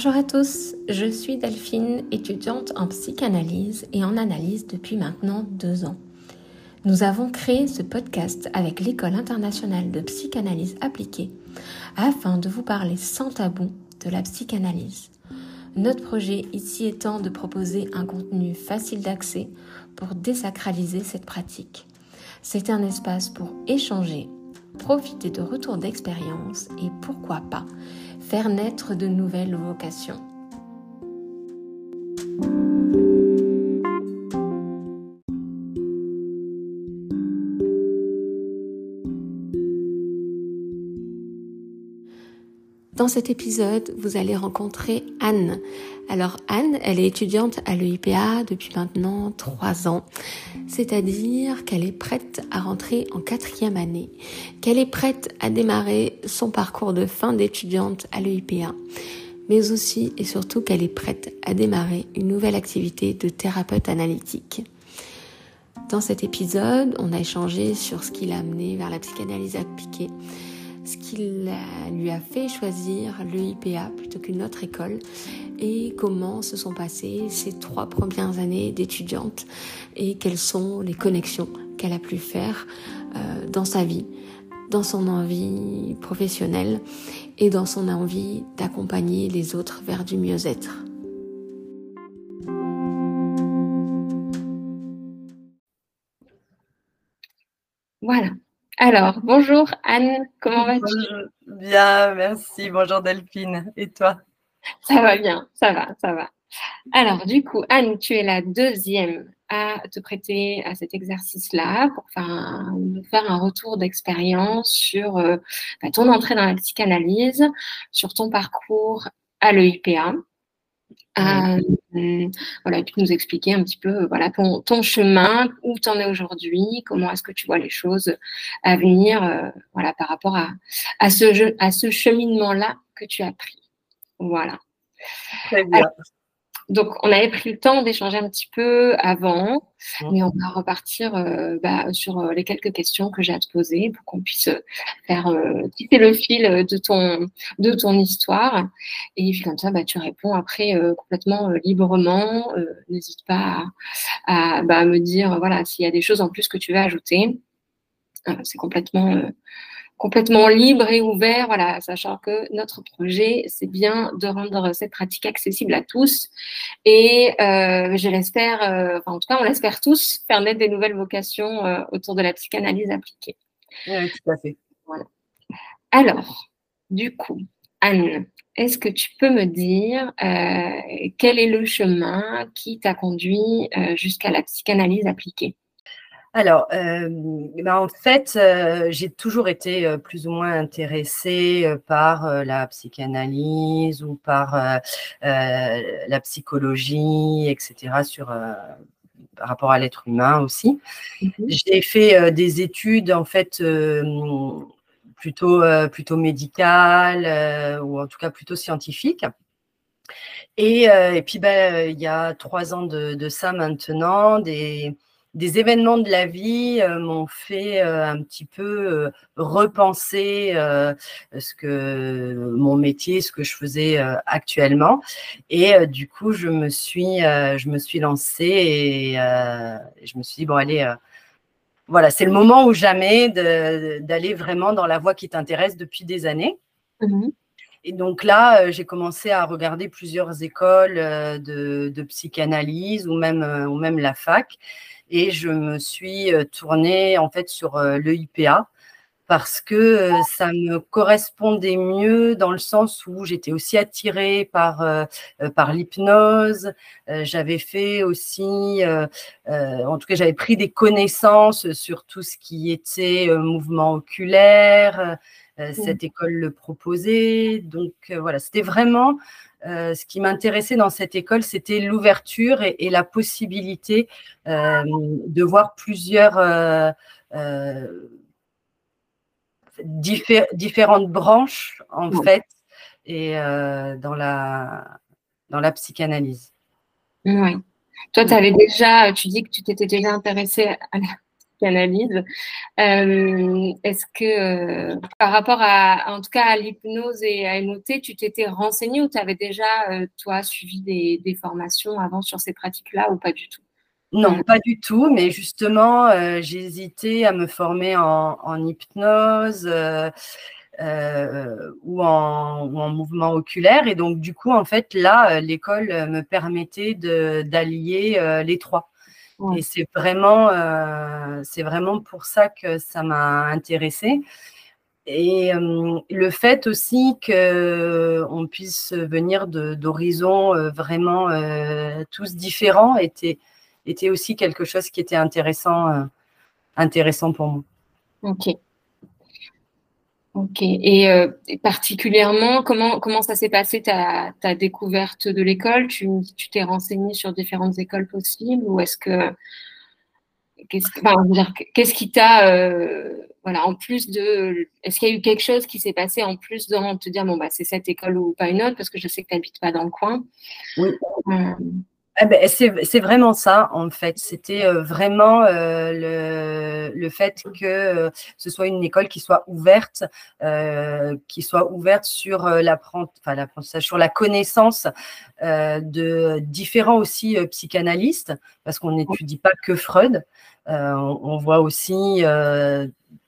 Bonjour à tous, je suis Delphine, étudiante en psychanalyse et en analyse depuis maintenant deux ans. Nous avons créé ce podcast avec l'École internationale de psychanalyse appliquée afin de vous parler sans tabou de la psychanalyse. Notre projet ici étant de proposer un contenu facile d'accès pour désacraliser cette pratique. C'est un espace pour échanger, profiter de retours d'expérience et pourquoi pas faire naître de nouvelles vocations. Dans cet épisode, vous allez rencontrer Anne. Alors Anne, elle est étudiante à l'EIPA depuis maintenant trois ans, c'est-à-dire qu'elle est prête à rentrer en quatrième année, qu'elle est prête à démarrer son parcours de fin d'étudiante à l'EIPA, mais aussi et surtout qu'elle est prête à démarrer une nouvelle activité de thérapeute analytique. Dans cet épisode, on a échangé sur ce qui l'a amené vers la psychanalyse appliquée, ce qui lui a fait choisir l'EIPA plutôt qu'une autre école et comment se sont passées ces trois premières années d'étudiante et quelles sont les connexions qu'elle a pu faire euh, dans sa vie, dans son envie professionnelle et dans son envie d'accompagner les autres vers du mieux-être. Voilà, alors, bonjour Anne, comment vas-tu? Bien, merci. Bonjour Delphine. Et toi? Ça va bien, ça va, ça va. Alors, du coup, Anne, tu es la deuxième à te prêter à cet exercice-là pour faire un, retour d'expérience sur euh, bah, ton entrée dans la psychanalyse, sur ton parcours à l'EIPA. Euh, voilà, et puis nous expliquer un petit peu voilà, ton, ton chemin, où tu en es aujourd'hui, comment est-ce que tu vois les choses à venir euh, voilà, par rapport à, à ce, à ce cheminement-là que tu as pris. Voilà. Très bien. Donc, on avait pris le temps d'échanger un petit peu avant, mais on va repartir euh, bah, sur euh, les quelques questions que j'ai à te poser pour qu'on puisse faire euh, quitter le fil de ton, de ton histoire. Et puis, comme ça, bah, tu réponds après complètement librement. N'hésite pas à, bah, me dire voilà, s'il y a des choses en plus que tu veux ajouter. C'est complètement complètement libre et ouvert, voilà, sachant que notre projet, c'est bien de rendre cette pratique accessible à tous. Et euh, je l'espère, euh, enfin, en tout cas, on l'espère tous, faire naître des nouvelles vocations euh, autour de la psychanalyse appliquée. Oui, tout à fait. Voilà. Alors, du coup, Anne, est-ce que tu peux me dire quel est le chemin qui t'a conduit jusqu'à la psychanalyse appliquée? Alors, euh, ben, en fait, euh, j'ai toujours été euh, plus ou moins intéressée par la psychanalyse ou par la psychologie, etc., sur, par rapport à l'être humain aussi. Mmh j'ai fait des études, en fait, plutôt, plutôt médicales ou en tout cas plutôt scientifiques. Et, puis, ben, il y a trois ans de, de ça maintenant, des des événements de la vie euh, m'ont fait euh, un petit peu euh, repenser ce que mon métier, ce que je faisais actuellement. Et du coup, je me suis, je me suis lancée et je me suis dit bon allez. voilà, c'est le moment ou jamais d'aller vraiment dans la voie qui t'intéresse depuis des années. Mmh et donc là, j'ai commencé à regarder plusieurs écoles de, de psychanalyse ou même, ou même la fac et je me suis euh, tournée en fait sur euh, le IPA parce que euh, ça me correspondait mieux dans le sens où j'étais aussi attirée par, par l'hypnose. j'avais fait aussi, en tout cas, j'avais pris des connaissances sur tout ce qui était mouvement oculaire. Mmh. Cette école le proposait. Donc voilà, c'était vraiment euh, ce qui m'intéressait dans cette école, c'était l'ouverture et, la possibilité euh, de voir plusieurs euh, différentes branches, en fait, et dans, la, dans la psychanalyse. Oui. Toi, tu avais déjà, tu dis que tu t'étais déjà intéressée à la psychanalyse. Est-ce que par rapport à, en tout cas, à l'hypnose et à MOT, tu t'étais renseigné ou tu avais déjà, toi, suivi des, formations avant sur ces pratiques-là ou pas du tout? Non, pas du tout, mais justement, euh, j'ai hésité à me former en, hypnose euh, euh, ou, en, mouvement oculaire. Et donc, du coup, en fait, là, l'école me permettait d'allier les trois. Et c'est vraiment, c'est vraiment pour ça que ça m'a intéressée. Et le fait aussi qu'on puisse venir d'horizons vraiment tous différents était était aussi quelque chose qui était intéressant, euh, intéressant pour moi. Ok. Ok. Et, euh, particulièrement, comment, comment ça s'est passé ta, ta découverte de l'école? Tu t'es renseigné sur différentes écoles possibles ou est-ce que Qu'est-ce qui t'a, euh, voilà, en plus de, est-ce qu'il y a eu quelque chose qui s'est passé en plus de te dire, bon, bah, c'est cette école ou pas une autre, parce que je sais que tu n'habites pas dans le coin? Oui. Eh ben, c'est vraiment ça, en fait. C'était euh, vraiment euh, le, le, fait que euh, ce soit une école qui soit ouverte, qui soit ouverte sur l'apprentissage, sur la connaissance de différents aussi psychanalystes, parce qu'on n'étudie pas que Freud. On, on, voit aussi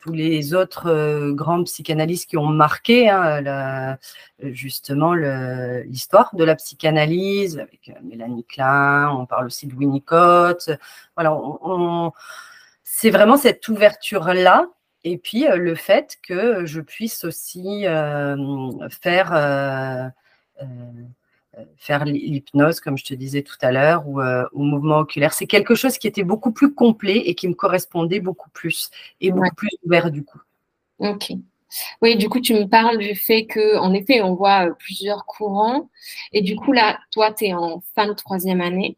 tous les autres euh, grands psychanalystes qui ont marqué hein, justement l'histoire de la psychanalyse, avec euh, Mélanie Klein, on parle aussi de Winnicott. Voilà, c'est vraiment cette ouverture-là. Et puis euh, le fait que je puisse aussi faire faire l'hypnose, comme je te disais tout à l'heure, ou euh, au mouvement oculaire. C'est quelque chose qui était beaucoup plus complet et qui me correspondait beaucoup plus et beaucoup plus ouvert du coup. Ok. Oui, du coup, tu me parles du fait que, en effet, on voit euh, plusieurs courants. Et du coup, là, toi, tu es en fin de troisième année.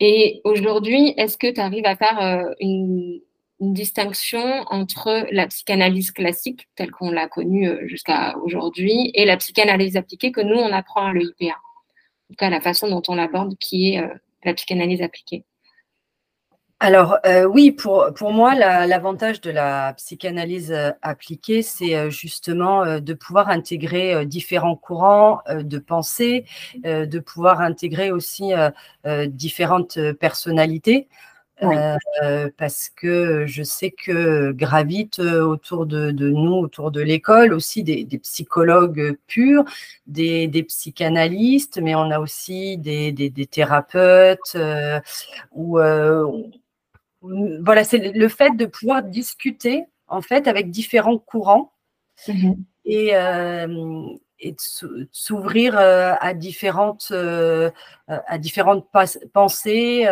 Et aujourd'hui, est-ce que tu arrives à faire euh, une, une, distinction entre la psychanalyse classique, telle qu'on l'a connue jusqu'à aujourd'hui, et la psychanalyse appliquée que nous, on apprend à l'EIPA tout cas la façon dont on l'aborde, qui est euh, la psychanalyse appliquée. Alors euh, oui, pour, pour moi, l'avantage de la psychanalyse euh, appliquée, c'est justement de pouvoir intégrer différents courants de pensée, de pouvoir intégrer aussi différentes personnalités. Euh, parce que je sais que gravitent euh, autour de, nous, autour de l'école, aussi des, psychologues purs, des, psychanalystes, mais on a aussi des, thérapeutes. Euh, ou voilà, c'est le fait de pouvoir discuter en fait avec différents courants mmh et, et de s'ouvrir à différentes, à différentes pensées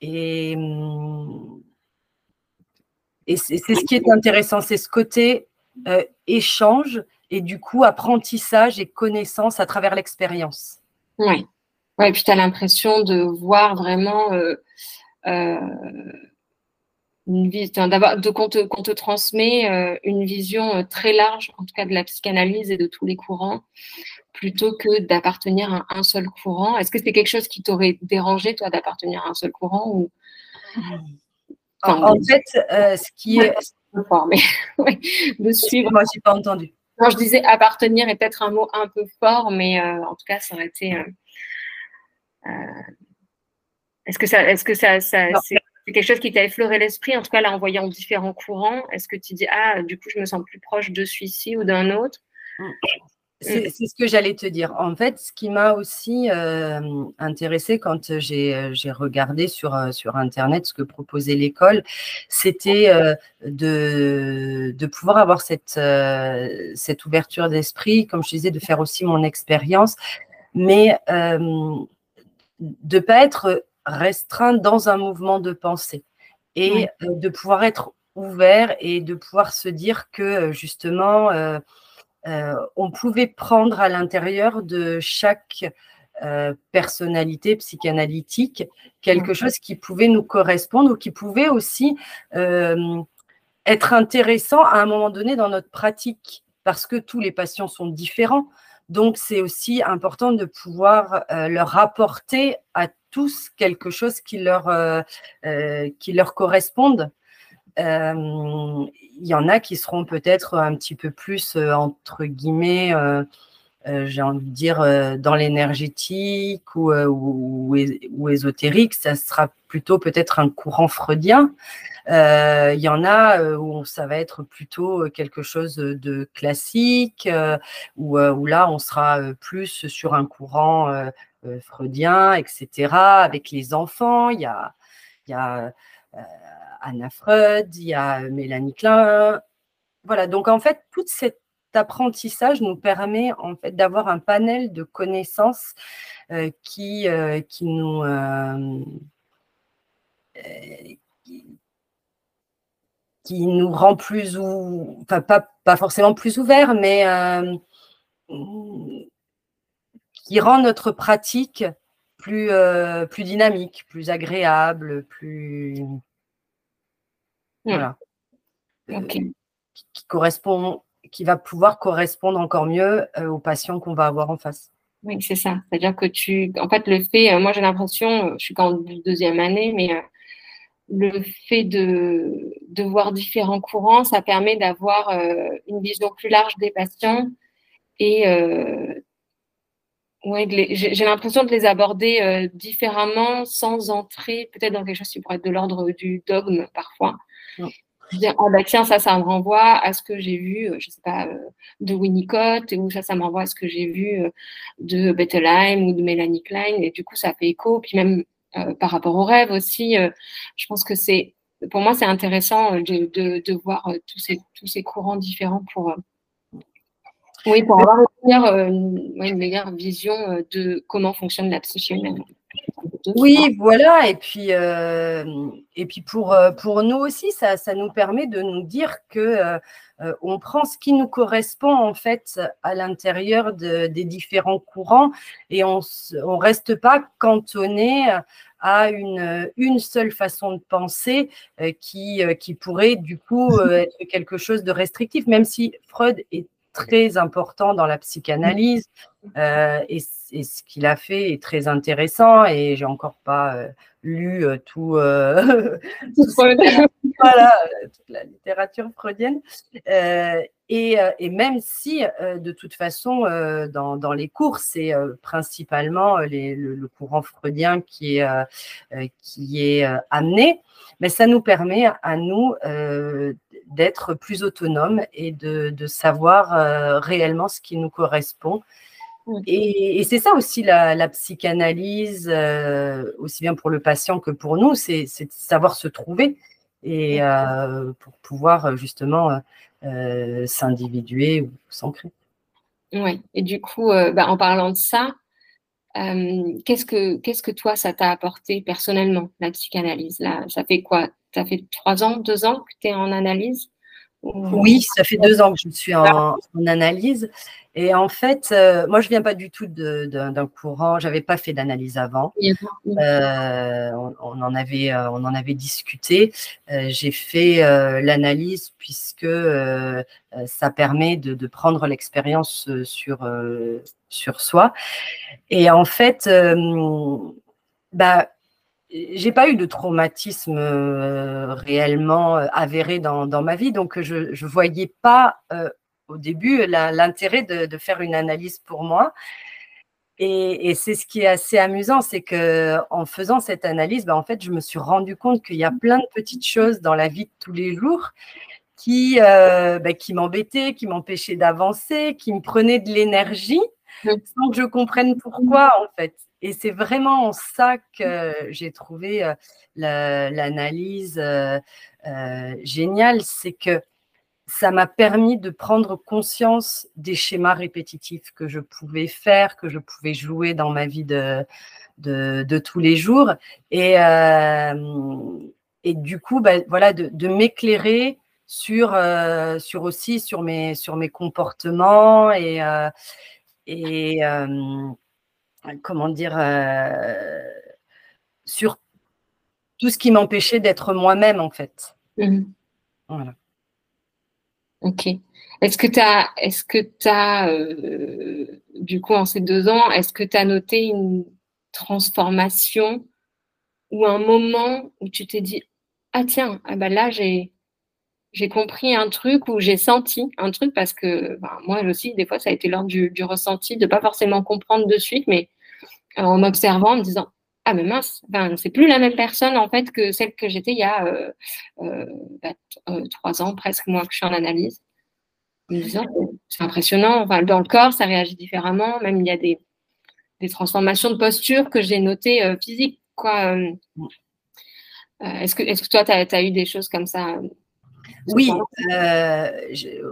et, hum, et c'est ce qui est intéressant, c'est ce côté euh, échange et du coup apprentissage et connaissance à travers l'expérience. Oui. Ouais, puis tu as l'impression de voir vraiment euh, euh, une vision, de qu'on te, te, transmet une vision très large, en tout cas de la psychanalyse et de tous les courants, plutôt que d'appartenir à un seul courant. Est-ce que c'est quelque chose qui t'aurait dérangé, toi, d'appartenir à un seul courant ou... en, fait, euh, ce qui est. de suivre. Moi, je n'ai pas entendu. Non, je disais appartenir est peut-être un mot un peu fort, mais euh, en tout cas, ça aurait été. Euh, est-ce que ça, est-ce que ça, c'est quelque chose qui t'a effleuré l'esprit En tout cas, là, en voyant différents courants, est-ce que tu dis ah, du coup, je me sens plus proche de celui-ci ou d'un autre? Mm. C'est ce que j'allais te dire. En fait, ce qui m'a aussi euh, intéressé quand euh, j'ai regardé sur, euh, sur Internet ce que proposait l'école, c'était de, de, pouvoir avoir cette, cette ouverture d'esprit, comme je disais, de faire aussi mon expérience, mais de ne pas être restreint dans un mouvement de pensée et de pouvoir être ouvert et de pouvoir se dire que justement, euh, on pouvait prendre à l'intérieur de chaque euh, personnalité psychanalytique quelque chose qui pouvait nous correspondre ou qui pouvait aussi euh, être intéressant à un moment donné dans notre pratique parce que tous les patients sont différents. Donc, c'est aussi important de pouvoir leur apporter à tous quelque chose qui leur, qui leur corresponde il y en a qui seront peut-être un petit peu plus, entre guillemets, j'ai envie de dire, dans l'énergétique ou, ou, ésotérique. Ça sera plutôt peut-être un courant freudien. Il y en a où ça va être plutôt quelque chose de classique, où, où, là, on sera plus sur un courant euh, freudien, etc., avec les enfants. Il y a, y a euh, Anna Freud, il y a Mélanie Klein. Voilà, donc en fait, tout cet apprentissage nous permet en fait d'avoir un panel de connaissances euh, qui, qui nous qui, nous rend plus ou enfin pas, pas forcément plus ouverts, mais qui rend notre pratique plus, euh, plus dynamique, plus agréable, plus. Voilà. Euh, qui, correspond, qui va pouvoir correspondre encore mieux euh, aux patients qu'on va avoir en face. Oui, c'est ça. C'est-à-dire que tu. En fait, le fait. moi, j'ai l'impression, je suis qu'en deuxième année, mais le fait de, de voir différents courants, ça permet d'avoir une vision plus large des patients et Ouais, j'ai l'impression de les aborder euh, différemment sans entrer peut-être dans quelque chose qui pourrait être de l'ordre du dogme parfois. Dire, ah bah tiens, ça, ça me renvoie à ce que j'ai vu, euh, je sais pas, euh, de Winnicott, ou ça, ça me renvoie à ce que j'ai vu de Bettelheim ou de Mélanie Klein, et du coup, ça fait écho. Puis même par rapport aux rêves aussi, je pense que c'est, pour moi, c'est intéressant de, de, de voir tous, ces, tous ces courants différents pour, oui, pour avoir euh, une meilleure, vision euh, de comment fonctionne la humaine. Oui, voilà. Et puis, euh, et puis pour, nous aussi, ça, nous permet de nous dire que on prend ce qui nous correspond en fait à l'intérieur des différents courants et on ne reste pas cantonné à une, seule façon de penser qui pourrait du coup être quelque chose de restrictif, même si Freud est très important dans la psychanalyse euh, et, ce qu'il a fait est très intéressant et j'ai encore pas euh, lu euh, tout, voilà, toute la littérature freudienne. Et, et, même si de toute façon dans, dans, les cours c'est principalement les, le, courant freudien qui est, qui est amené mais ça nous permet à nous d'être plus autonome et de, savoir euh, réellement ce qui nous correspond. Et, c'est ça aussi la, psychanalyse, euh, aussi bien pour le patient que pour nous, c'est de savoir se trouver et euh, pour pouvoir justement s'individuer ou s'ancrer. Oui, et du coup, bah, en parlant de ça, qu'est-ce que qu'est-ce que toi ça t'a apporté personnellement la psychanalyse? Là Ça fait quoi? Ça fait trois ans, deux ans que tu es en analyse? Oui, ça fait deux ans que je suis en, analyse. Et en fait, euh, moi, je viens pas du tout d'un courant. J'avais pas fait d'analyse avant. Euh, on, en avait, euh, on en avait discuté. J'ai fait l'analyse puisque ça permet de, prendre l'expérience sur sur soi. Et en fait, bah j'ai pas eu de traumatisme euh, réellement euh, avéré dans, dans, ma vie, donc je ne voyais pas euh, au début l'intérêt de, de, faire une analyse pour moi. Et, et c'est ce qui est assez amusant, c'est que en faisant cette analyse, ben, en fait, je me suis rendu compte qu'il y a plein de petites choses dans la vie de tous les jours qui, ben, qui m'embêtaient, qui m'empêchaient d'avancer, qui me prenaient de l'énergie sans que je comprenne pourquoi, en fait. Et c'est vraiment ça que j'ai trouvé euh, l'analyse euh, euh, géniale, c'est que ça m'a permis de prendre conscience des schémas répétitifs que je pouvais faire, que je pouvais jouer dans ma vie de, de, tous les jours. Et, et du coup, bah, voilà, de, m'éclairer sur, sur aussi sur mes, sur mes comportements et, et comment dire, euh, sur tout ce qui m'empêchait d'être moi-même, en fait. Mmh. Voilà. Ok. Est-ce que tu as, est-ce que tu euh, du coup, en ces deux ans, est-ce que tu as noté une transformation ou un moment où tu t'es dit, ah tiens, ah bah là, j'ai, j'ai compris un truc ou j'ai senti un truc parce que ben, moi aussi, des fois, ça a été l'ordre du, ressenti de pas forcément comprendre de suite, mais euh, en m'observant, en me disant ah mais mince, ben, c'est plus la même personne en fait que celle que j'étais il y a euh, euh, bah, trois ans presque moi que je suis en analyse. C'est impressionnant. Enfin, dans le corps, ça réagit différemment. Même il y a des, des transformations de posture que j'ai notées physiques. Quoi. est-ce, que, est-ce que toi, tu as, eu des choses comme ça oui, euh,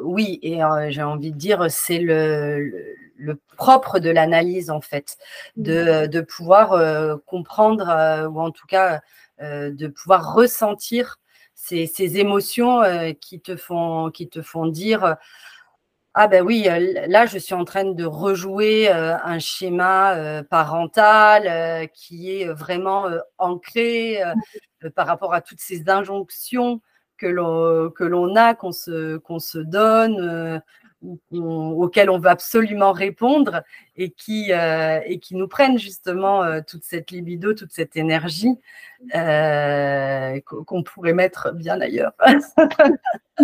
oui, et euh, j'ai envie de dire, c'est le, propre de l'analyse, en fait, de, mmh. pouvoir euh, comprendre, ou en tout cas, de pouvoir ressentir ces, émotions qui, te font, qui te font dire ah ben oui, là je suis en train de rejouer un schéma parental qui est vraiment ancré mmh. par rapport à toutes ces injonctions que l'on que l'on a, qu'on se qu'on se donne, euh, auxquels on veut absolument répondre et qui euh, et qui nous prennent justement euh, toute cette libido, toute cette énergie qu'on pourrait mettre bien ailleurs.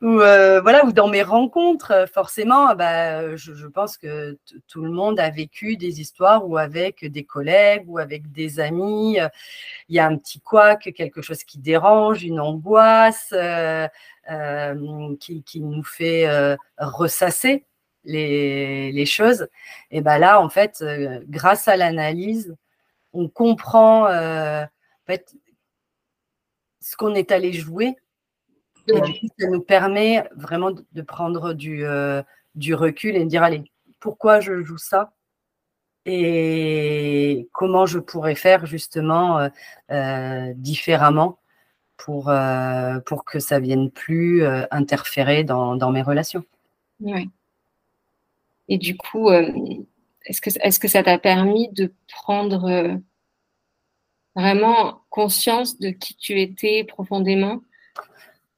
ou voilà, ou dans mes rencontres, forcément, bah, je, je pense que tout le monde a vécu des histoires ou avec des collègues ou avec des amis il y a un petit couac, quelque chose qui dérange, une angoisse euh, euh, qui, nous fait euh, ressasser les, choses. Et ben là, en fait, grâce à l'analyse, on comprend fait, ce qu'on est allé jouer. Et du coup, ça nous permet vraiment de prendre du, du recul et de dire, allez, pourquoi je joue ça et comment je pourrais faire justement euh, euh, différemment pour, euh, pour que ça vienne plus interférer dans, dans, mes relations. Oui. Et du coup, est-ce que, est que ça t'a permis de prendre vraiment conscience de qui tu étais profondément?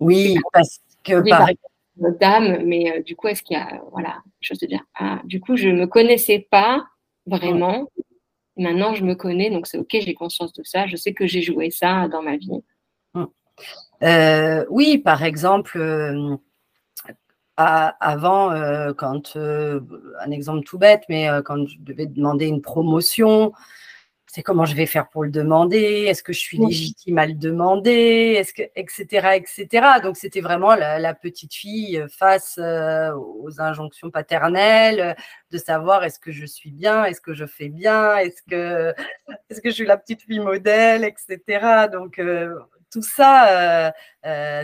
Oui, parce que par dame, mais du coup, est-ce qu'il y a voilà, chose de dire ah, Du coup, je ne me connaissais pas vraiment. Maintenant, je me connais, donc c'est OK, j'ai conscience de ça. Je sais que j'ai joué ça dans ma vie. Euh, oui, par exemple, euh, avant, euh, quand, un exemple tout bête, mais quand je devais demander une promotion, c'est comment je vais faire pour le demander, est-ce que je suis légitime à le demander, est-ce que, etc., etc. Donc c'était vraiment la, petite fille face aux injonctions paternelles, de savoir est-ce que je suis bien, est-ce que je fais bien, est-ce que, est-ce que je suis la petite fille modèle, etc. Donc tout ça,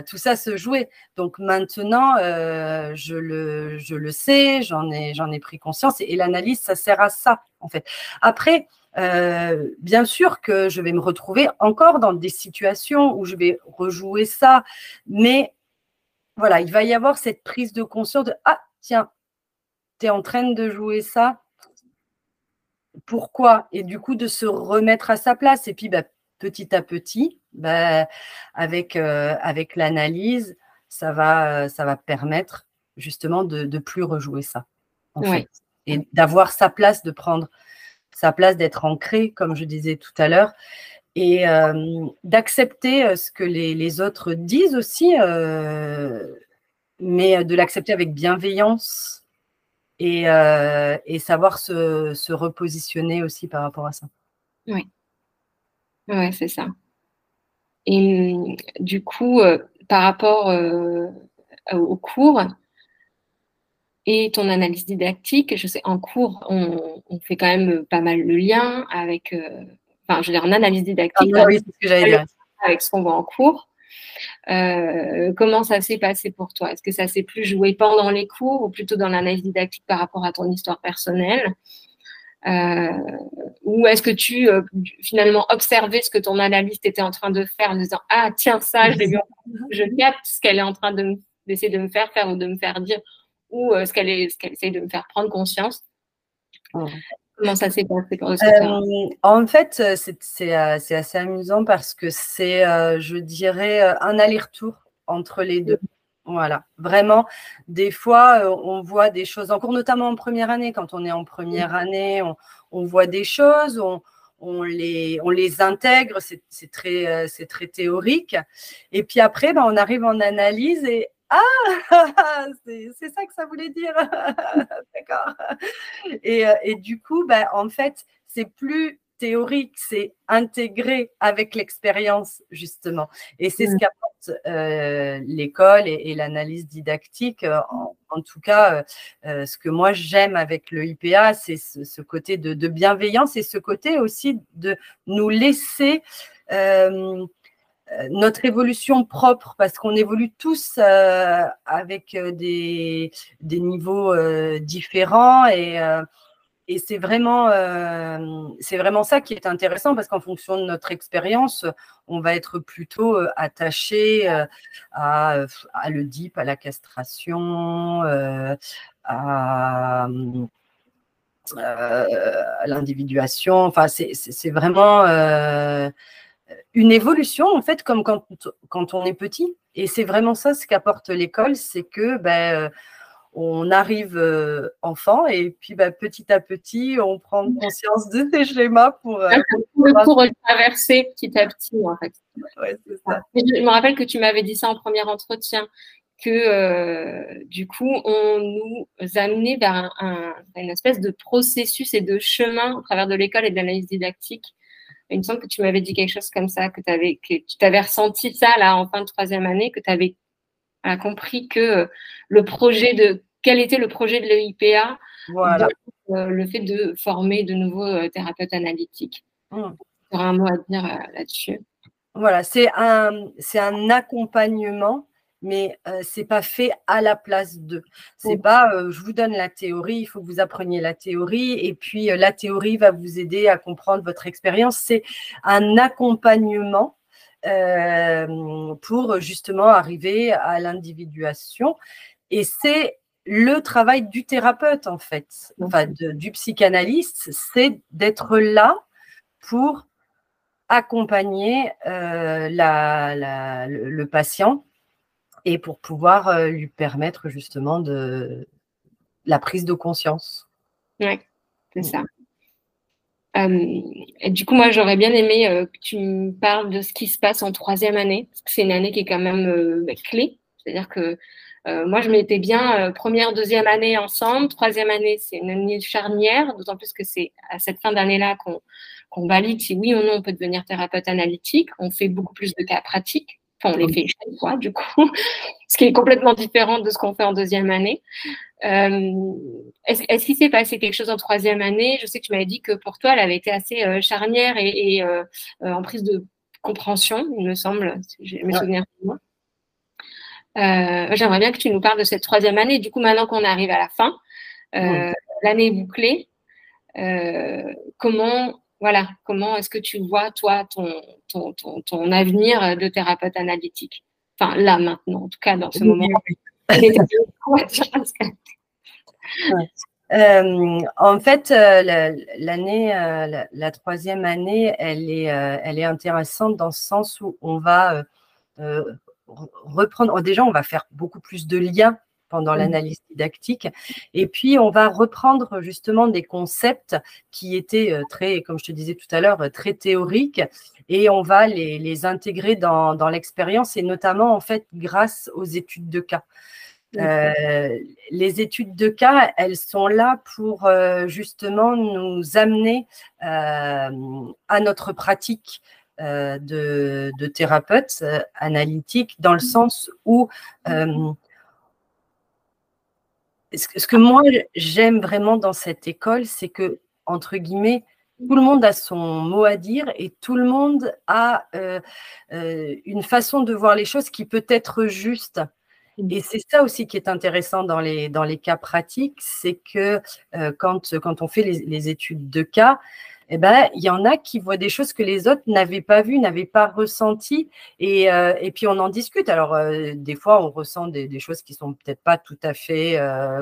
tout ça se jouait. Donc maintenant, je, le, je le sais, j'en ai, pris conscience et l'analyse, ça sert à ça, en fait. Après, euh, bien sûr que je vais me retrouver encore dans des situations où je vais rejouer ça, mais voilà, il va y avoir cette prise de conscience de Ah, tiens, tu es en train de jouer ça. Pourquoi? Et du coup, de se remettre à sa place. Et puis, bah, petit à petit, bah, avec, euh, avec l'analyse, ça va, ça va permettre justement de ne plus rejouer ça. En fait. Et d'avoir sa place, de prendre sa place d'être ancré, comme je disais tout à l'heure, et euh, d'accepter euh, ce que les, autres disent aussi, euh, mais de l'accepter avec bienveillance et, savoir se, repositionner aussi par rapport à ça. Oui, ouais, c'est ça. Et du coup, par rapport au cours, et ton analyse didactique. Je sais, en cours, on, fait quand même pas mal le lien avec, euh, enfin, je veux dire, en analyse didactique, ah, oui, ce que j'allais dire. avec ce qu'on voit en cours. Euh, comment ça s'est passé pour toi? Est-ce que ça s'est plus joué pendant les cours ou plutôt dans l'analyse didactique par rapport à ton histoire personnelle? euh, Ou est-ce que tu finalement observais ce que ton analyste était en train de faire en disant Ah, tiens, ça, je, je capte ce qu'elle est en train d'essayer de me faire faire ou de me faire dire ou euh, ce qu'elle essaie de me faire prendre conscience? Comment ça s'est passé pour euh, En fait, euh, c'est assez amusant parce que c'est, je dirais, un aller-retour entre les deux. Voilà, vraiment, des fois, on voit des choses en cours, notamment en première année. Quand on est en première année, on, voit des choses, on, on les, on les intègre, c'est très, très théorique. Et puis après, ben, on arrive en analyse et ah, c'est ça que ça voulait dire. D'accord. Et, et, du coup, ben, en fait, c'est plus théorique, c'est intégré avec l'expérience, justement. Et c'est ce mmh. qu'apporte euh, l'école et, l'analyse didactique. Euh, en, tout cas, euh, ce que moi j'aime avec le IPA, c'est ce, côté de, bienveillance et ce côté aussi de nous laisser notre évolution propre, parce qu'on évolue tous avec des, des niveaux différents et et c'est vraiment, euh, vraiment ça qui est intéressant parce qu'en fonction de notre expérience, on va être plutôt euh, attaché euh, à, à, le DIP, à la castration, à, l'individuation. Enfin, c'est vraiment une évolution, en fait, comme quand, quand on est petit. Et c'est vraiment ça ce qu'apporte l'école, c'est que ben, on arrive euh, enfant et puis bah, petit à petit, on prend conscience de ces schémas pour, euh, pour, traverser petit à petit, en fait. Je me rappelle que tu m'avais dit ça en premier entretien, que euh, du coup, on nous amenait vers une espèce de processus et de chemin au travers de l'école et de l'analyse didactique. Il me semble que tu m'avais dit quelque chose comme ça, que, avais, que tu t'avais ressenti ça là en fin de troisième année, que tu avais a compris que euh, le projet de quel était le projet de l'EIPA, voilà. Euh, le fait de former de nouveaux euh, thérapeutes analytiques. Mmh. Tu auras un mot à dire là-dessus. Voilà, c'est un, c'est un accompagnement, mais ce c'est pas fait à la place d'eux. C'est mmh. pas, je vous donne la théorie, il faut que vous appreniez la théorie, et puis la théorie va vous aider à comprendre votre expérience. C'est un accompagnement euh, pour justement arriver à l'individuation. Et c'est le travail du thérapeute, en fait, enfin, du psychanalyste, c'est d'être là pour accompagner euh, la, le, patient et pour pouvoir euh, lui permettre justement de la prise de conscience. Oui, c'est mm. ça. Euh, du coup, moi, j'aurais bien aimé euh, que tu me parles de ce qui se passe en troisième année, parce que c'est une année qui est quand même euh, bah, clé. C'est-à-dire que moi, je m'étais bien première, deuxième année ensemble. Troisième année, c'est une année charnière, d'autant plus que c'est à cette fin d'année-là qu'on valide si oui ou non on peut devenir thérapeute analytique. On fait beaucoup plus de cas pratiques. Enfin, on les fait chaque fois, du coup, ce qui est complètement différent de ce qu'on fait en deuxième année. Euh, est-ce qu'il s'est passé quelque chose en troisième année? Je sais que tu m'avais dit que pour toi, elle avait été assez euh, charnière et, euh, en prise de compréhension, il me semble, si j'ai mes souvenirs de moi. J'aimerais bien que tu nous parles de cette troisième année. Du coup, maintenant qu'on arrive à la fin, l'année bouclée, comment voilà, comment est-ce que tu vois, toi, ton, ton, avenir de thérapeute analytique? Enfin, là, maintenant, en tout cas, dans ce moment. Euh, en fait, euh, l'année, euh, la, troisième année, elle est, elle est intéressante dans ce sens où on va reprendre. Déjà, on va faire beaucoup plus de liens pendant mmh. l'analyse didactique. Et puis, on va reprendre justement des concepts qui étaient très, comme je te disais tout à l'heure, très théoriques et on va les, les intégrer dans, dans l'expérience et notamment, en fait, grâce aux études de cas. Euh, les études de cas, elles sont là pour euh, justement nous amener euh, à notre pratique de, de, thérapeute analytique, dans le mmh. sens où ce que moi j'aime vraiment dans cette école, c'est que, entre guillemets, tout le monde a son mot à dire et tout le monde a une façon de voir les choses qui peut être juste. Mmh. Et c'est ça aussi qui est intéressant dans les, dans les cas pratiques, c'est que euh, quand, quand on fait les, études de cas, eh ben, il y en a qui voient des choses que les autres n'avaient pas vues, n'avaient pas ressenties, et, euh, et, puis on en discute. Alors, euh, des fois, on ressent des, choses qui sont peut-être pas tout à fait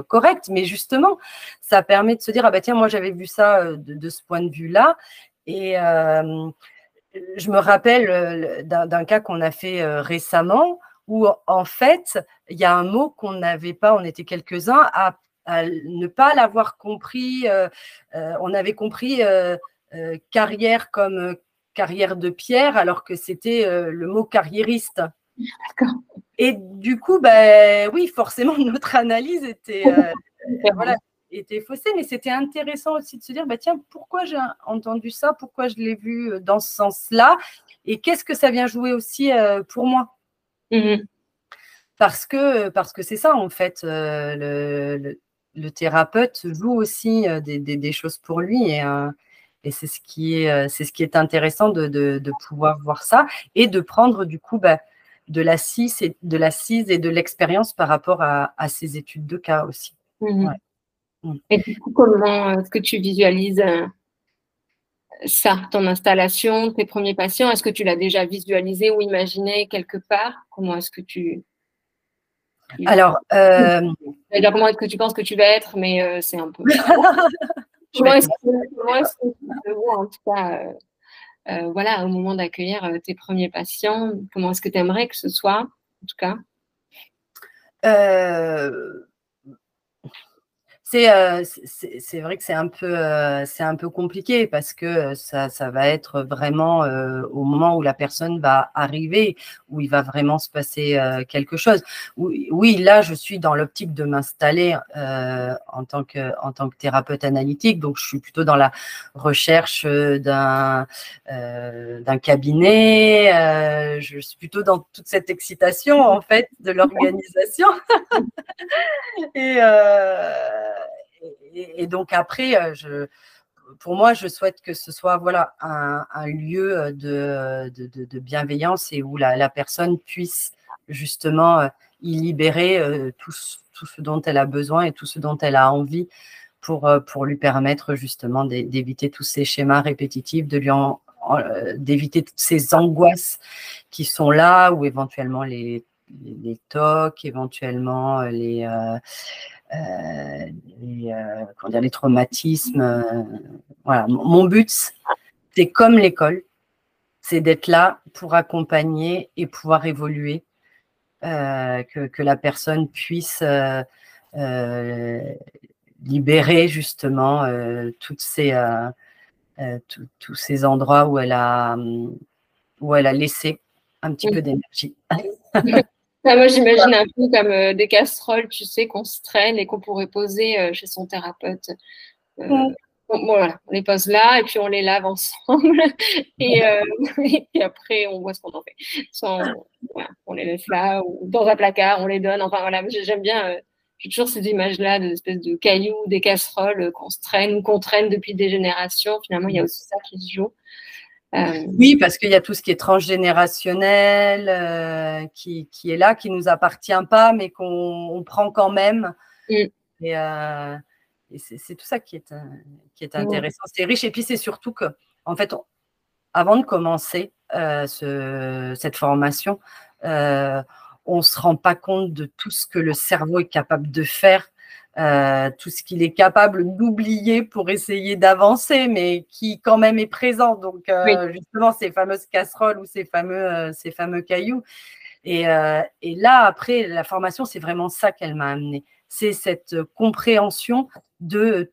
correctes, mais justement, ça permet de se dire, ah ben tiens, moi j'avais vu ça de, de, ce point de vue-là, et je me rappelle d'un cas qu'on a fait récemment, où en fait, il y a un mot qu'on n'avait pas, on était quelques-uns à, ne pas l'avoir compris. Euh, euh, on avait compris euh, carrière comme carrière de pierre, alors que c'était le mot carriériste. D'accord. Et du coup, ben, oui, forcément, notre analyse était, voilà, était faussée, mais c'était intéressant aussi de se dire, bah, tiens, pourquoi j'ai entendu ça, pourquoi je l'ai vu dans ce sens-là, et qu'est-ce que ça vient jouer aussi pour moi? Mmh parce que parce que c'est ça en fait, le, le, thérapeute joue aussi des, des, choses pour lui et, et c'est ce qui est c'est ce qui est intéressant de, de, de, pouvoir voir ça et de prendre du coup bah, de l'assise et de l'assise et de l'expérience par rapport à, à, ces études de cas aussi. Mmh mmh. Et du coup, comment est-ce que tu visualises ça, ton installation, tes premiers patients? Est-ce que tu l'as déjà visualisé ou imaginé quelque part? Comment est-ce que tu alors, euh... comment est-ce que tu penses que tu vas être, mais euh, c'est un peu. comment est-ce que, tu vois, en tout cas, euh, euh, voilà, au moment d'accueillir tes premiers patients, comment est-ce que tu aimerais que ce soit, en tout cas? Euh, c'est vrai que c'est un, peu, euh, un peu compliqué parce que ça, ça va être vraiment euh, au moment où la personne va arriver, où il va vraiment se passer quelque chose. Oui, oui, là, je suis dans l'optique de m'installer en, tant que, en tant que thérapeute analytique, donc je suis plutôt dans la recherche d'un d'un cabinet, je suis plutôt dans toute cette excitation en fait de l'organisation. et et, donc après, euh, pour moi, je souhaite que ce soit voilà, un, lieu euh, de, bienveillance et où la, personne puisse justement euh, y libérer tout, ce dont elle a besoin et tout ce dont elle a envie pour, pour lui permettre justement d'éviter tous ces schémas répétitifs, de lui d'éviter toutes ces angoisses qui sont là ou éventuellement les, les, tocs, éventuellement les, euh, les, euh, comment dire, les traumatismes. Euh, voilà. Mon but, c'est comme l'école, c'est d'être là pour accompagner et pouvoir évoluer, que, que, la personne puisse libérer justement toutes ces, tous ces endroits où elle a, où elle a laissé un petit peu d'énergie. Ah, moi, j'imagine un peu comme euh, des casseroles, tu sais, qu'on se traîne et qu'on pourrait poser euh, chez son thérapeute. Euh, bon, voilà, on les pose là et puis on les lave ensemble. et, après, on voit ce qu'on en fait. Soit on, les laisse là ou dans un placard, on les donne. Enfin, voilà, j'aime bien. j'ai toujours ces images-là d'espèces de cailloux, des casseroles qu'on se traîne ou qu'on traîne depuis des générations. Finalement, il y a aussi ça qui se joue. Euh, oui, parce qu'il y a tout ce qui est transgénérationnel, euh, qui, est là, qui ne nous appartient pas, mais qu'on prend quand même. Mm. Et, euh, c'est tout ça qui est, qui est intéressant. C'est riche. Et puis, c'est surtout que, en fait, avant de commencer cette formation, on ne se rend pas compte de tout ce que le cerveau est capable de faire euh, tout ce qu'il est capable d'oublier pour essayer d'avancer, mais qui quand même est présent. Donc, euh, justement, ces fameuses casseroles ou ces fameux, euh, ces fameux cailloux. Et, et, là, après, la formation, c'est vraiment ça qu'elle m'a amené. C'est cette compréhension de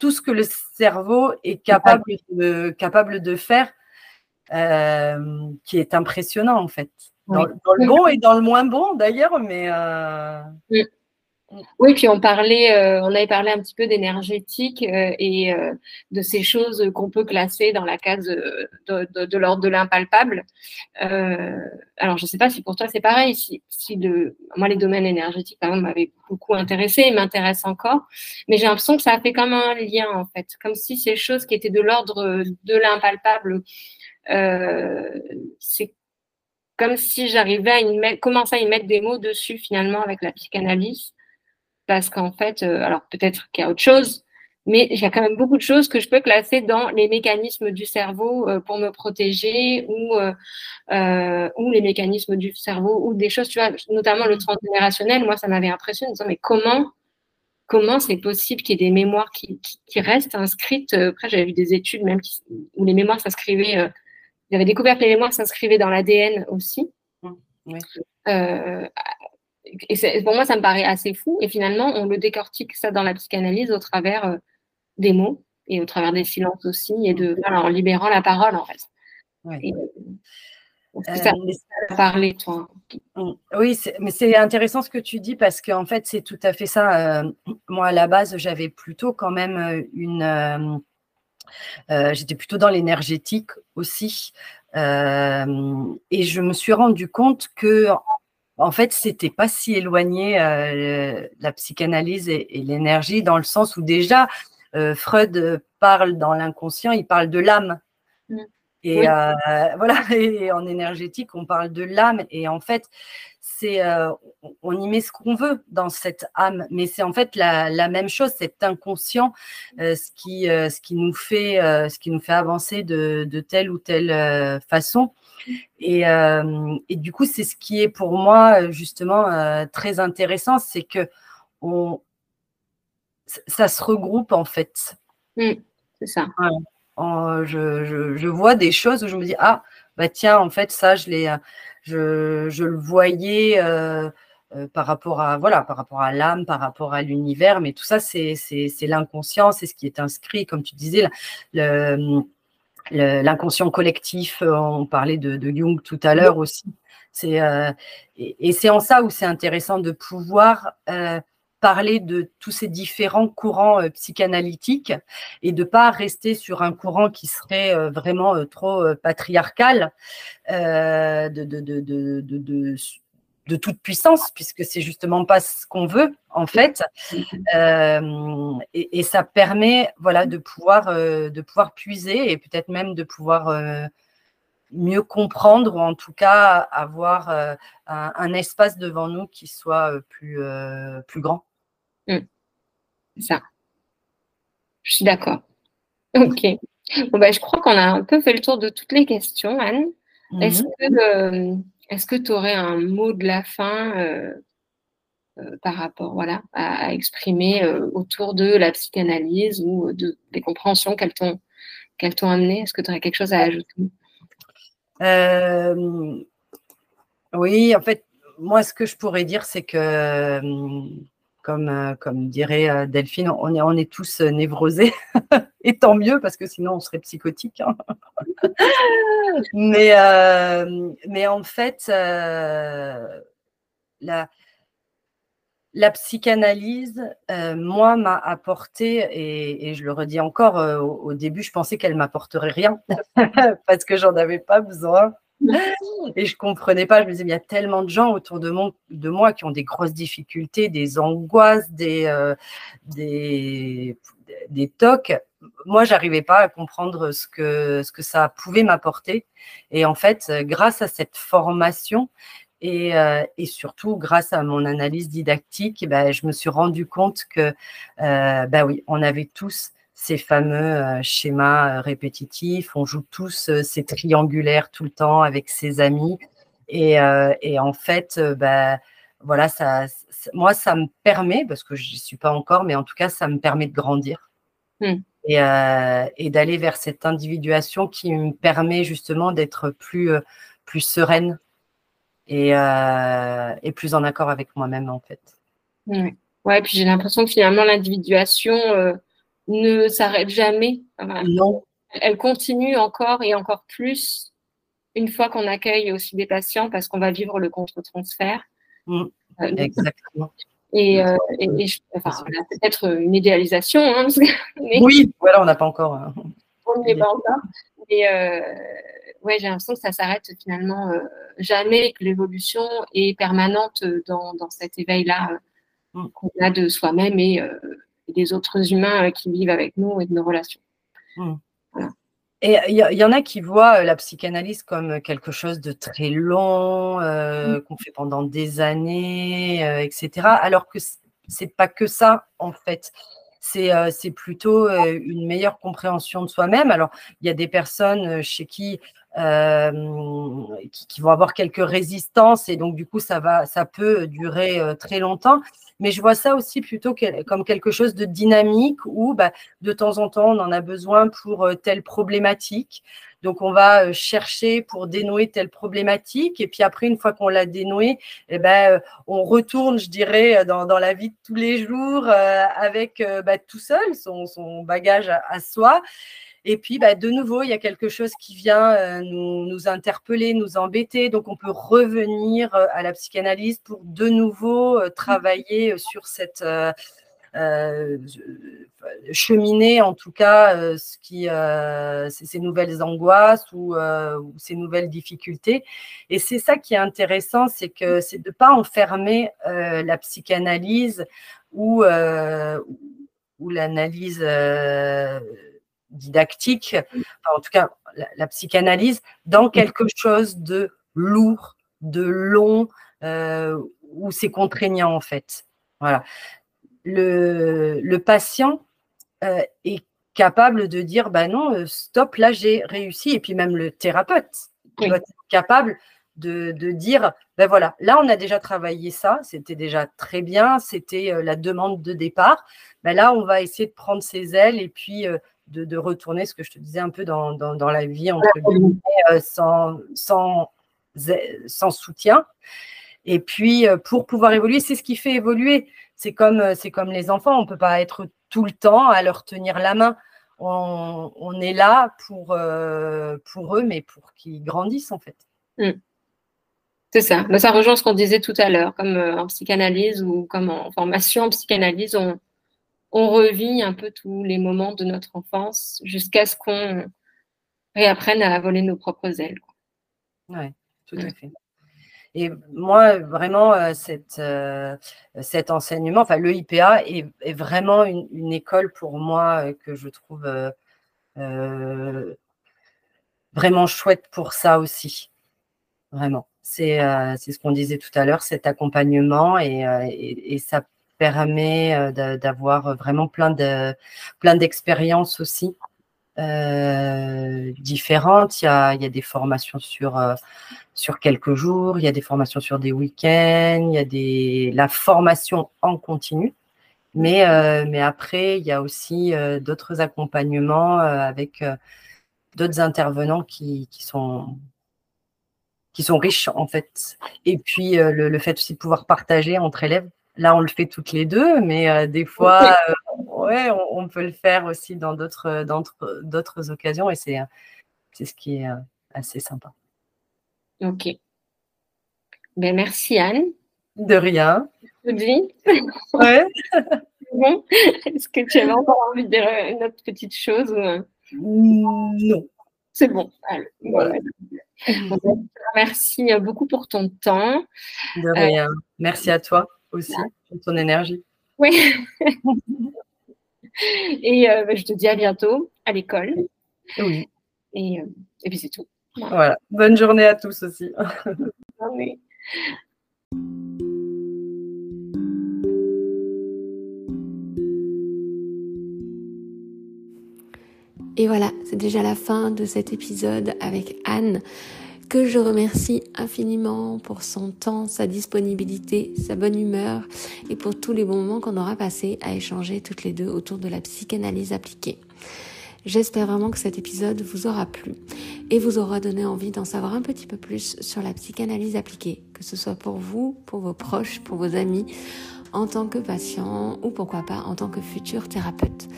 tout ce que le cerveau est capable de, capable de faire, qui est impressionnant, en fait. Dans, le bon et dans le moins bon, d'ailleurs, mais. Oui, puis on parlait, euh, on avait parlé un petit peu d'énergétique euh, et euh, de ces choses qu'on peut classer dans la case de, l'ordre de l'impalpable. alors, je ne sais pas si pour toi c'est pareil. Si, si moi, les domaines énergétiques, par exemple, m'avaient beaucoup intéressé et m'intéressent encore, mais j'ai l'impression que ça a fait comme un lien en fait, comme si ces choses qui étaient de l'ordre de l'impalpable, c'est comme si j'arrivais à y commencer à y mettre des mots dessus finalement avec la psychanalyse parce qu'en fait, euh, alors peut-être qu'il y a autre chose, mais il y a quand même beaucoup de choses que je peux classer dans les mécanismes du cerveau euh, pour me protéger ou, euh, ou les mécanismes du cerveau ou des choses, tu vois, notamment le transgénérationnel. Moi, ça m'avait impressionné mais comment comment c'est possible qu'il y ait des mémoires qui, qui, restent inscrites? Après, j'avais vu des études même où les mémoires s'inscrivaient, j'avais découvert que les mémoires s'inscrivaient dans l'ADN aussi. Oui et pour moi, ça me paraît assez fou. Et finalement, on le décortique ça dans la psychanalyse au travers euh, des mots et au travers des silences aussi, et de voilà, en libérant la parole en fait. ça parler, toi mm. Oui, mais c'est intéressant ce que tu dis parce qu'en fait, c'est tout à fait ça. moi, à la base, j'avais plutôt quand même une. J'étais plutôt dans l'énergétique aussi. et je me suis rendu compte que en fait, c'était pas si éloigné euh, la psychanalyse et, l'énergie, dans le sens où déjà euh, Freud parle dans l'inconscient, il parle de l'âme. Mm. Et euh, voilà, et en énergétique, on parle de l'âme. Et en fait, c'est on y met ce qu'on veut dans cette âme, mais c'est en fait la, même chose, cet inconscient, ce qui ce qui nous fait ce qui nous fait avancer de, de telle ou telle façon. Euh, et, du coup, c'est ce qui est pour moi justement euh, très intéressant, c'est que on, ça se regroupe en fait. Mmh, c'est ça. Je, vois des choses où je me dis ah bah tiens en fait ça je l'ai je, je, le voyais euh, par rapport à voilà par rapport à l'âme par rapport à l'univers mais tout ça c'est l'inconscient c'est ce qui est inscrit comme tu disais le, l'inconscient collectif, euh, on parlait de, Jung tout à l'heure aussi. Euh, et, c'est en ça où c'est intéressant de pouvoir euh, parler de tous ces différents courants psychanalytiques et de pas rester sur un courant qui serait vraiment trop patriarcal, de, de, de, de toute puissance, puisque c'est justement pas ce qu'on veut en fait, euh, et, ça permet voilà de pouvoir euh, de pouvoir puiser et peut-être même de pouvoir euh, mieux comprendre ou en tout cas avoir un, espace devant nous qui soit plus plus grand. Mmh. C'est ça. Je suis d'accord. Ok. Bon, bah, je crois qu'on a un peu fait le tour de toutes les questions, Anne. Est-ce mmh que est-ce que tu aurais un mot de la fin euh, euh, par rapport voilà, à, exprimer euh, autour de la psychanalyse ou de, des compréhensions qu'elles t'ont qu'elles t'ont amené Est-ce que tu aurais quelque chose à ajouter? Oui, en fait, moi, ce que je pourrais dire, c'est que comme, euh, comme dirait euh, Delphine, on est, tous euh, névrosés, et tant mieux, parce que sinon on serait psychotique. Hein. mais, en fait, la, psychanalyse, moi, m'a apporté, et, je le redis encore, au, début, je pensais qu'elle m'apporterait rien, parce que j'en avais pas besoin. Et je comprenais pas. Je me disais, il y a tellement de gens autour de, moi qui ont des grosses difficultés, des angoisses, des, euh, des, des tocs. Moi, j'arrivais pas à comprendre ce que, ce que ça pouvait m'apporter. Et en fait, grâce à cette formation, et, euh, et, surtout, grâce à mon analyse didactique, ben, je me suis rendu compte que, ben oui, on avait tous ces fameux euh, schémas euh, répétitifs. On joue tous euh, ces triangulaires tout le temps avec ses amis. Et, en fait, bah, voilà, ça, moi, ça me permet, parce que je n'y suis pas encore, mais en tout cas, ça me permet de grandir. Hmm. Et, d'aller vers cette individuation qui me permet justement d'être plus, plus sereine et, et, plus en accord avec moi-même, en fait. Oui, ouais, puis j'ai l'impression que finalement, l'individuation, ne s'arrête jamais. non. Elle continue encore et encore plus une fois qu'on accueille aussi des patients parce qu'on va vivre le contre-transfert. Mm. Euh, Exactement. Et, euh, peut-être une idéalisation. Hein, oui, voilà, on n'a pas encore. Hein. On n'y est pas encore. Mais euh, ouais, j'ai l'impression que ça s'arrête finalement jamais, que l'évolution est permanente dans, dans cet éveil-là mm. qu'on a de soi-même et des autres humains euh, qui vivent avec nous et de nos relations. Hmm. Et il y, en a qui voient euh, la psychanalyse comme quelque chose de très long, euh, hmm. qu'on fait pendant des années, etc. Alors que c'est pas que ça, en fait. C'est plutôt une meilleure compréhension de soi-même. Alors, il y a des personnes chez qui qui, vont avoir quelques résistances et donc du coup ça va ça peut durer très longtemps mais je vois ça aussi plutôt comme quelque chose de dynamique où bah, de temps en temps, on en a besoin pour euh, telle problématique. Donc, on va chercher pour dénouer telle problématique. Et puis après, une fois qu'on l'a dénouée, eh ben, on retourne, je dirais, dans, la vie de tous les jours avec bah, tout seul, son, bagage à soi. Et puis, bah, de nouveau, il y a quelque chose qui vient euh, nous, interpeller, nous embêter. Donc, on peut revenir euh, à la psychanalyse pour de nouveau euh, travailler sur cette cheminée, en tout cas, ce qui, ces nouvelles angoisses ou, ces nouvelles difficultés. Et c'est ça qui est intéressant, c'est que c'est de ne pas enfermer la psychanalyse ou, ou l'analyse didactique, en tout cas la, psychanalyse, dans quelque chose de lourd, de long, euh, où c'est contraignant en fait. Voilà. Le, patient euh, est capable de dire, bah non, euh, stop, là j'ai réussi, et puis même le thérapeute doit être capable de, dire, ben voilà, là on a déjà travaillé ça, c'était déjà très bien, c'était la demande de départ. Ben là, on va essayer de prendre ses ailes et puis de, retourner ce que je te disais un peu dans, la vie entre guillemets, euh, sans, sans, sans, soutien. Et puis, euh, pour pouvoir évoluer, c'est ce qui fait évoluer. C'est comme, euh, c'est comme les enfants, on ne peut pas être tout le temps à leur tenir la main. On, est là pour, pour eux, mais pour qu'ils grandissent en fait. Mm. C'est ça. Mais ça rejoint ce qu'on disait tout à l'heure, comme en psychanalyse ou comme en formation en psychanalyse, on, on revit un peu tous les moments de notre enfance jusqu'à ce qu'on réapprenne à voler nos propres ailes. Oui, tout à fait. Et moi, vraiment, euh, euh, cet enseignement, enfin, le IPA est, vraiment une, école pour moi euh, que je trouve vraiment chouette pour ça aussi. Vraiment. C'est ce qu'on disait tout à l'heure, cet accompagnement et, et ça permet d'avoir vraiment plein de plein d'expériences aussi euh, différentes. Il y, a, il y, a, des formations sur, euh, sur quelques jours, il y a des formations sur des week-ends, il y a des, la formation en continu. Mais, mais après, il y a aussi d'autres accompagnements avec d'autres intervenants qui, qui, sont, qui sont riches en fait. Et puis le, le, fait aussi de pouvoir partager entre élèves Là, on le fait toutes les deux, mais euh, des fois, euh, ouais, on, peut le faire aussi dans d'autres, d'autres occasions et c'est, c'est ce qui est euh, assez sympa. Ok. Ben, merci Anne. De rien. Vie. Ouais. bon. Est-ce que tu avais encore envie de dire une autre petite chose Non. C'est bon. Voilà. merci beaucoup pour ton temps. De rien. merci à toi aussi, pour ton énergie. Oui. et euh, bah, je te dis à bientôt à l'école. Oui. Et, euh, et puis c'est tout. Voilà. Bonne journée à tous aussi. Et voilà, c'est déjà la fin de cet épisode avec Anne que je remercie infiniment pour son temps, sa disponibilité, sa bonne humeur et pour tous les bons moments qu'on aura passés à échanger toutes les deux autour de la psychanalyse appliquée. J'espère vraiment que cet épisode vous aura plu et vous aura donné envie d'en savoir un petit peu plus sur la psychanalyse appliquée, que ce soit pour vous, pour vos proches, pour vos amis, en tant que patient ou pourquoi pas en tant que futur thérapeute.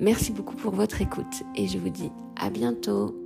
Merci beaucoup pour votre écoute et je vous dis à bientôt.